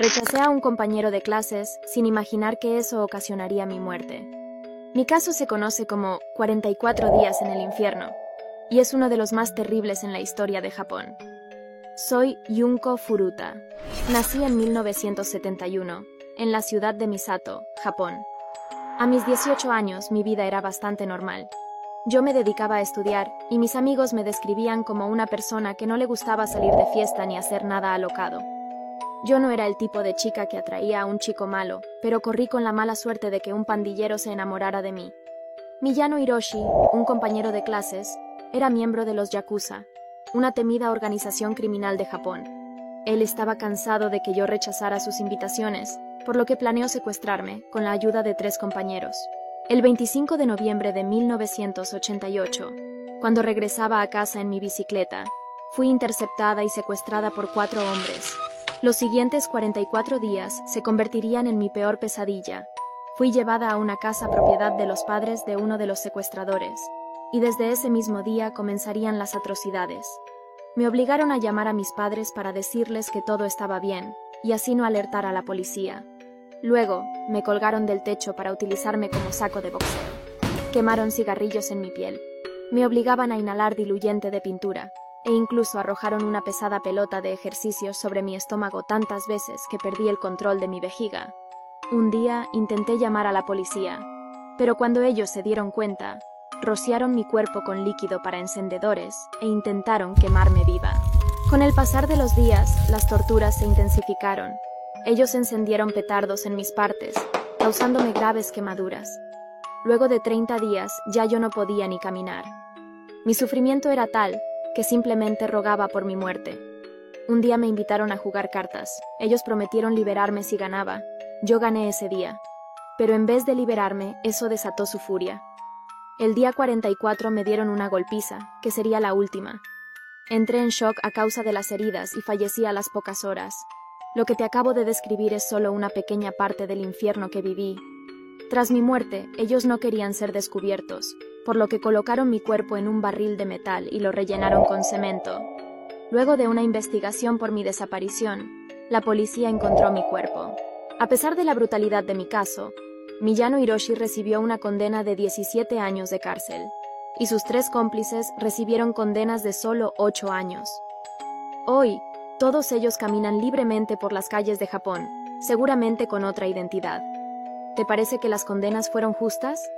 Rechacé a un compañero de clases sin imaginar que eso ocasionaría mi muerte. Mi caso se conoce como 44 días en el infierno y es uno de los más terribles en la historia de Japón. Soy Yunko Furuta. Nací en 1971, en la ciudad de Misato, Japón. A mis 18 años mi vida era bastante normal. Yo me dedicaba a estudiar y mis amigos me describían como una persona que no le gustaba salir de fiesta ni hacer nada alocado. Yo no era el tipo de chica que atraía a un chico malo, pero corrí con la mala suerte de que un pandillero se enamorara de mí. Miyano Hiroshi, un compañero de clases, era miembro de los Yakuza, una temida organización criminal de Japón. Él estaba cansado de que yo rechazara sus invitaciones, por lo que planeó secuestrarme con la ayuda de tres compañeros. El 25 de noviembre de 1988, cuando regresaba a casa en mi bicicleta, fui interceptada y secuestrada por cuatro hombres, los siguientes 44 días se convertirían en mi peor pesadilla. Fui llevada a una casa propiedad de los padres de uno de los secuestradores, y desde ese mismo día comenzarían las atrocidades. Me obligaron a llamar a mis padres para decirles que todo estaba bien, y así no alertar a la policía. Luego, me colgaron del techo para utilizarme como saco de boxeo. Quemaron cigarrillos en mi piel. Me obligaban a inhalar diluyente de pintura, e incluso arrojaron una pesada pelota de ejercicios sobre mi estómago tantas veces que perdí el control de mi vejiga. Un día intenté llamar a la policía, pero cuando ellos se dieron cuenta, rociaron mi cuerpo con líquido para encendedores e intentaron quemarme viva. Con el pasar de los días, las torturas se intensificaron. Ellos encendieron petardos en mis partes, causándome graves quemaduras. Luego de 30 días ya yo no podía ni caminar. Mi sufrimiento era tal que simplemente rogaba por mi muerte. Un día me invitaron a jugar cartas. Ellos prometieron liberarme si ganaba. Yo gané ese día. Pero en vez de liberarme, eso desató su furia. El día 44 me dieron una golpiza, que sería la última. Entré en shock a causa de las heridas y fallecí a las pocas horas. Lo que te acabo de describir es solo una pequeña parte del infierno que viví. Tras mi muerte, ellos no querían ser descubiertos, por lo que colocaron mi cuerpo en un barril de metal y lo rellenaron con cemento. Luego de una investigación por mi desaparición, la policía encontró mi cuerpo. A pesar de la brutalidad de mi caso, Miyano Hiroshi recibió una condena de 17 años de cárcel, y sus tres cómplices recibieron condenas de solo 8 años. Hoy, todos ellos caminan libremente por las calles de Japón, seguramente con otra identidad. ¿Te parece que las condenas fueron justas?